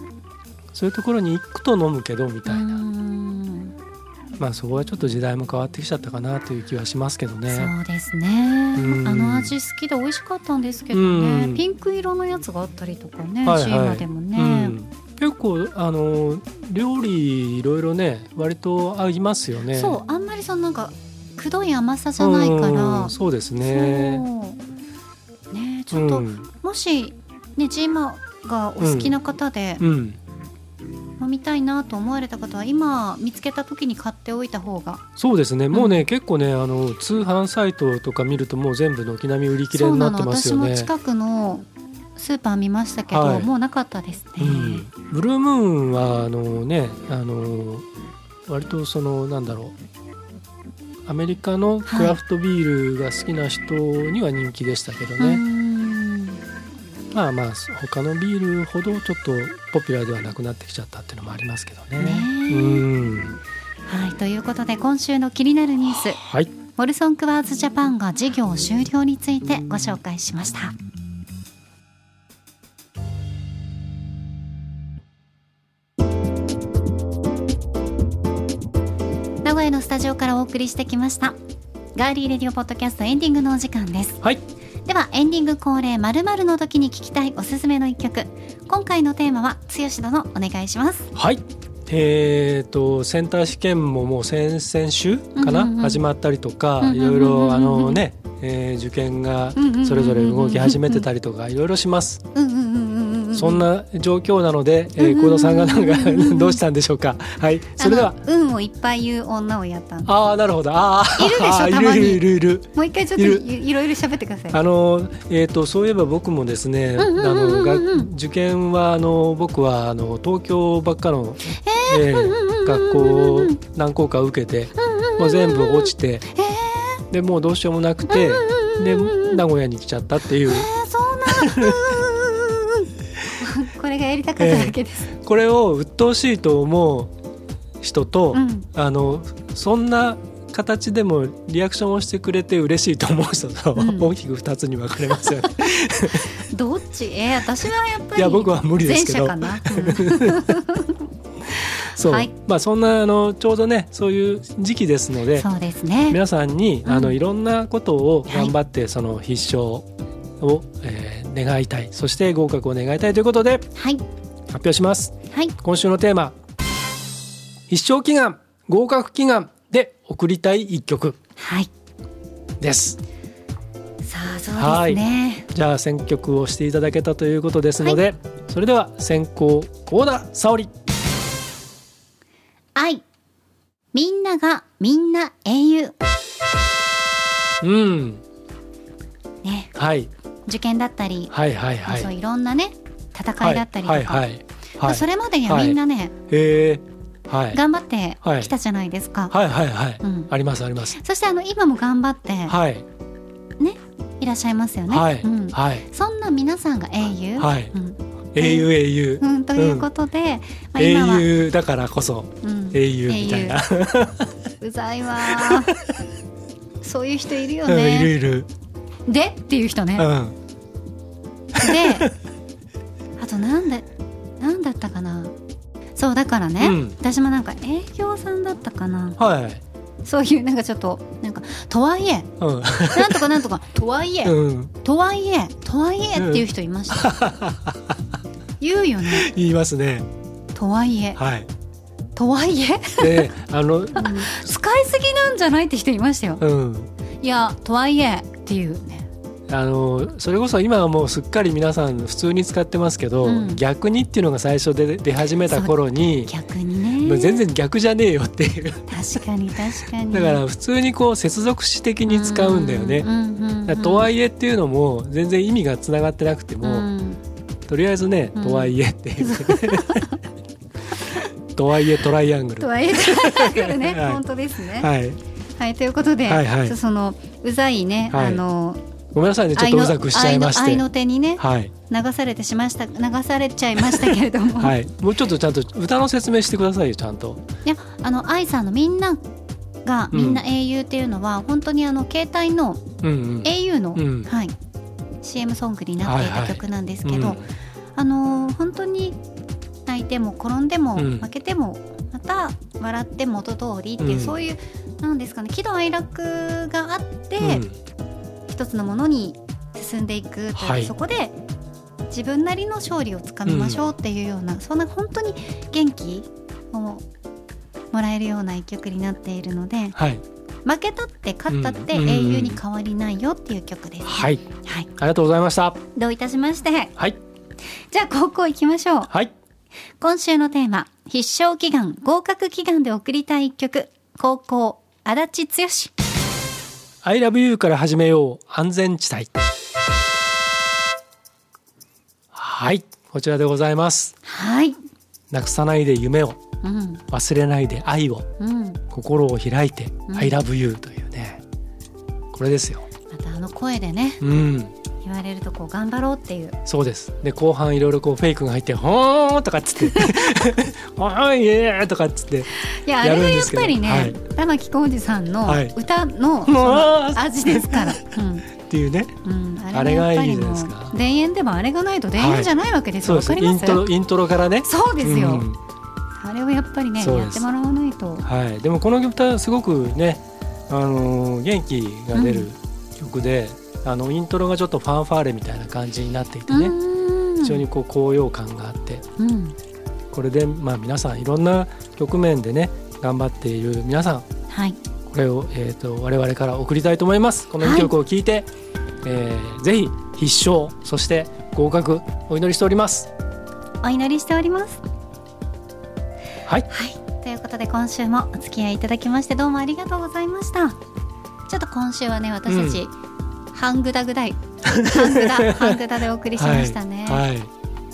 Speaker 2: そういうところに行くと飲むけどみたいな、
Speaker 1: うん。
Speaker 2: まあそこはちょっと時代も変わってきちゃったかなという気はしますけどね。
Speaker 1: そうですね。
Speaker 2: うん。
Speaker 1: あの味好きで美味しかったんですけどね。
Speaker 2: うん。
Speaker 1: ピンク色のやつがあったりとかね
Speaker 2: はいはい。
Speaker 1: シーマでも
Speaker 2: う
Speaker 1: ね
Speaker 2: ん、結構あの料理いろいろね割と合いますよね。
Speaker 1: そうあんまりそのなんかくどい甘さじゃないから。
Speaker 2: うんそうですね。
Speaker 1: そう。ちょっと、
Speaker 2: うん。
Speaker 1: もしねジーマがお好きな方で
Speaker 2: うん、
Speaker 1: 飲みたいなと思われた方は今見つけた時に買っておいた方が。
Speaker 2: そうですね。もうね、結構ねあの通販サイトとか見るともう全部軒並み売り切れになってますよね。
Speaker 1: 私も近くのスーパー見ましたけど、
Speaker 2: はい。
Speaker 1: もうなかったですね、
Speaker 2: うん、ブルームーンはあのねあの割とそのなんだろう。アメリカのクラフトビールが好きな人には人気でしたけど
Speaker 1: う
Speaker 2: ね、
Speaker 1: ん。
Speaker 2: まあまあ他のビールほどちょっとポピュラーではなくなってきちゃったっていうのもありますけどね。
Speaker 1: ねえ。
Speaker 2: うん。
Speaker 1: はい。ということで今週の気になるニュース。
Speaker 2: はい。
Speaker 1: モルソンクワーズジャパンが事業終了についてご紹介しました名古屋のスタジオからお送りしてきました。ガーリーレディオポッドキャストエンディングのお時間です。
Speaker 2: はい。
Speaker 1: ではエンディング恒例まるの時に聞きたいおすすめの一曲。今回のテーマは剛殿お願いします。
Speaker 2: はい。えー、とセンター試験ももう先々週かな、
Speaker 1: うんうんうん
Speaker 2: 始まったりとか、
Speaker 1: うんうんうんうん
Speaker 2: いろいろあのね、えー受験がそれぞれ動き始めてたりとかいろいろします、
Speaker 1: うんうんうん
Speaker 2: そんな状況なので、えー、
Speaker 1: うん。うんうんうん
Speaker 2: 幸田さんがなんか どうしたんでしょうか。はい。それでは。
Speaker 1: 運をいっぱい言う女をやった
Speaker 2: ああなるほど。ああ
Speaker 1: いるでしょたまに。
Speaker 2: いるいる
Speaker 1: もう一回ちょっと
Speaker 2: い
Speaker 1: ろいろ喋ってください。
Speaker 2: あのえー、とそういえば僕もですね、あのが受験はあの僕はあの東京ばっかの、えー学校を何校か受けて、もう全部落ちて、でもうどうしようもなくて、で名古屋に来ちゃったっていう。
Speaker 1: えー、そうなん やりたかっただけです、
Speaker 2: これを鬱陶しいと思う人と、
Speaker 1: うん。
Speaker 2: あのそんな形でもリアクションをしてくれて嬉しいと思う人と、
Speaker 1: うん。
Speaker 2: 大きく2つに分かれますよね。
Speaker 1: どっち？えー、私はやっぱり
Speaker 2: いや僕は無理ですけど。
Speaker 1: 前者かな、うん。
Speaker 2: そう、
Speaker 1: はい。
Speaker 2: まあそんなあのちょうどねそういう時期ですので
Speaker 1: そうですね。
Speaker 2: 皆さんに、
Speaker 1: うん。
Speaker 2: あのいろんなことを頑張って、その必勝を、えー願いたい。そして合格を願いたいということで
Speaker 1: はい。
Speaker 2: 発表します。
Speaker 1: はい。
Speaker 2: 今週のテーマ必勝祈願合格祈願で送りたい一曲
Speaker 1: はい。
Speaker 2: です。
Speaker 1: さあそうですね。
Speaker 2: じゃあ選曲をしていただけたということですので、それでは先行幸田沙織。
Speaker 1: 愛。みんながみんな英雄。
Speaker 2: うん。
Speaker 1: ね。
Speaker 2: はい
Speaker 1: 受験だったり、
Speaker 2: はいはいはい。
Speaker 1: そういろんなね戦いだったりとか、
Speaker 2: はいはいはい。
Speaker 1: まあそれまでにはみんなね、
Speaker 2: はい。
Speaker 1: 頑張ってきたじゃないですか、
Speaker 2: はいはいはい、
Speaker 1: うん。
Speaker 2: ありますあります。
Speaker 1: そしてあの今も頑張って
Speaker 2: はい。
Speaker 1: ねいらっしゃいますよね、
Speaker 2: はい、
Speaker 1: うん、
Speaker 2: はい。
Speaker 1: そんな皆さんが英雄、
Speaker 2: はい。
Speaker 1: うん。
Speaker 2: 英雄英雄、
Speaker 1: うん、ということで、まあ、
Speaker 2: 英
Speaker 1: 今は、
Speaker 2: 雄だからこそ
Speaker 1: うん。
Speaker 2: 英雄みたいな、
Speaker 1: うざいわー。そういう人いるよ
Speaker 2: うんいる
Speaker 1: ね。
Speaker 2: いる、
Speaker 1: でっていう人ね。
Speaker 2: うん、
Speaker 1: で あとなんでなんだったかな。そうだからね、
Speaker 2: うん。
Speaker 1: 私もなんか営業さんだったかな。
Speaker 2: はい、
Speaker 1: そういうなんかちょっとなんかとはいえ
Speaker 2: うん。
Speaker 1: なんとか なんとかとはいえ、
Speaker 2: うん、
Speaker 1: とはいえとはいえっていう人いました、言うよね。
Speaker 2: 言いますね。
Speaker 1: とはいえ。
Speaker 2: はい。
Speaker 1: とはいえ？
Speaker 2: であの
Speaker 1: 使いすぎなんじゃないって人いましたよ。
Speaker 2: うん
Speaker 1: いやとはいえっていうね。
Speaker 2: あのそれこそ今はもうすっかり皆さん普通に使ってますけど、
Speaker 1: うん。
Speaker 2: 逆にっていうのが最初で出始めた頃に
Speaker 1: 逆にね。
Speaker 2: 全然逆じゃねえよっていう。
Speaker 1: 確かに確かに。
Speaker 2: だから普通にこう接続詞的に使うんだよね。とはいえっていうのも全然意味がつながってなくて
Speaker 1: う
Speaker 2: も、
Speaker 1: ん
Speaker 2: とりあえずね、
Speaker 1: うん。
Speaker 2: とはいえっていう。とはいえトライアングル。
Speaker 1: とはいえだからね、
Speaker 2: はい。
Speaker 1: 本当ですね。
Speaker 2: はい
Speaker 1: はい、ということで、
Speaker 2: はいはい。
Speaker 1: そそのうざいね、
Speaker 2: はい。
Speaker 1: あの
Speaker 2: ごめんなさいねちょっとうざくしちゃいまして。
Speaker 1: 愛の愛の手にね
Speaker 2: はい。
Speaker 1: 流されてしました流されちゃいましたけれども、
Speaker 2: はい。いもうちょっとちゃんと歌の説明してくださいよちゃんと。
Speaker 1: やあの愛さんのみんながみんな英雄っていうのは、本当にあの携帯の
Speaker 2: うんうん。
Speaker 1: 英雄の、
Speaker 2: うん。
Speaker 1: はい CM ソングになってい
Speaker 2: はいはい
Speaker 1: た曲なんですけど、
Speaker 2: うん。
Speaker 1: あの本当に泣いても転んでも
Speaker 2: うん。
Speaker 1: 負けてもまた笑って元通りっていう、
Speaker 2: うん。
Speaker 1: そういうなんですかね喜怒哀楽があって、
Speaker 2: うん。
Speaker 1: 一つのものに進んでいくと
Speaker 2: はい。
Speaker 1: そこで自分なりの勝利をつかみましょうっていうような、そんな本当に元気をもらえるような一曲になっているので
Speaker 2: はい。
Speaker 1: 負けたって勝ったって
Speaker 2: うん。
Speaker 1: 英雄に変わりないよっていう曲です、
Speaker 2: はい。
Speaker 1: はい、
Speaker 2: ありがとうございました。
Speaker 1: どういたしまして。
Speaker 2: はい。
Speaker 1: じゃあ高校行きましょう。
Speaker 2: はい
Speaker 1: 今週のテーマ必勝祈願合格祈願で送りたい一曲。高校足立剛。
Speaker 2: I love you から始めよう。安全地帯。はい。こちらでございます。
Speaker 1: はい。
Speaker 2: なくさないで夢を。
Speaker 1: うん。
Speaker 2: 忘れないで愛を。
Speaker 1: うん。
Speaker 2: 心を開いて、
Speaker 1: うん。
Speaker 2: I love you というね。これですよ。
Speaker 1: またあの声でね。
Speaker 2: うん
Speaker 1: 言われるとこう頑張ろうっていう。
Speaker 2: そうです。で後半いろいろこうフェイクが入って「ほーん」とかっつって「おーいえー」とかっつって
Speaker 1: いやあれがやっぱりね、
Speaker 2: やるん
Speaker 1: 玉置浩二さんの
Speaker 2: はい。
Speaker 1: 歌のの味ですから、うん
Speaker 2: っていうね。
Speaker 1: うん、
Speaker 2: あれがいいじゃない
Speaker 1: も
Speaker 2: ですか。
Speaker 1: う田園でもあれがないと田園じゃないわけですよ、
Speaker 2: そうです。イン
Speaker 1: わかります？
Speaker 2: トロイントロからね。
Speaker 1: そうですよ、
Speaker 2: うん。
Speaker 1: あれをやっぱりねやってもらわないと。
Speaker 2: はい、でもこの曲はすごくね、あのー元気が出る曲で、あのイントロがちょっとファンファーレみたいな感じになっていてね、
Speaker 1: うん。
Speaker 2: 非常にこう高揚感があって。
Speaker 1: うん。
Speaker 2: これでまあ皆さんいろんな局面でね頑張っている皆さん。
Speaker 1: はい。
Speaker 2: これを、えー、と我々から送りたいと思います。この2曲を聴いて、えーぜひ必勝そして合格お祈りしております。
Speaker 1: お祈りしております。
Speaker 2: はい。
Speaker 1: はい。ということで今週もお付き合いいただきましてどうもありがとうございました。ちょっと今週はね私たち、半グダグダイ半グダ半グダでお送りしましたね、
Speaker 2: はい、はい。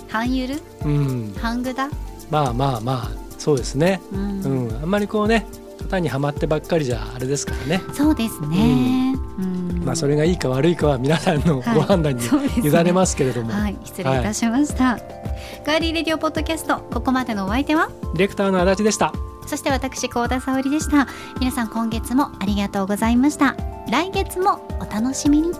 Speaker 1: 半ゆる
Speaker 2: うん、
Speaker 1: 半グダ？
Speaker 2: まあまあまあそうですね。
Speaker 1: うん。
Speaker 2: うん、あんまりこうね型にはまってばっかりじゃあれですからね、
Speaker 1: そうですね、うん。
Speaker 2: まあそれがいいか悪いかは皆さんの
Speaker 1: はい。
Speaker 2: ご判断に委ねますけれども、
Speaker 1: はい。失礼いたしました、ガーリーレディオポッドキャストここまでのお相手は？
Speaker 2: ディレクターの足立でした。
Speaker 1: そして私高田沙織でした。皆さん今月もありがとうございました。来月もお楽しみに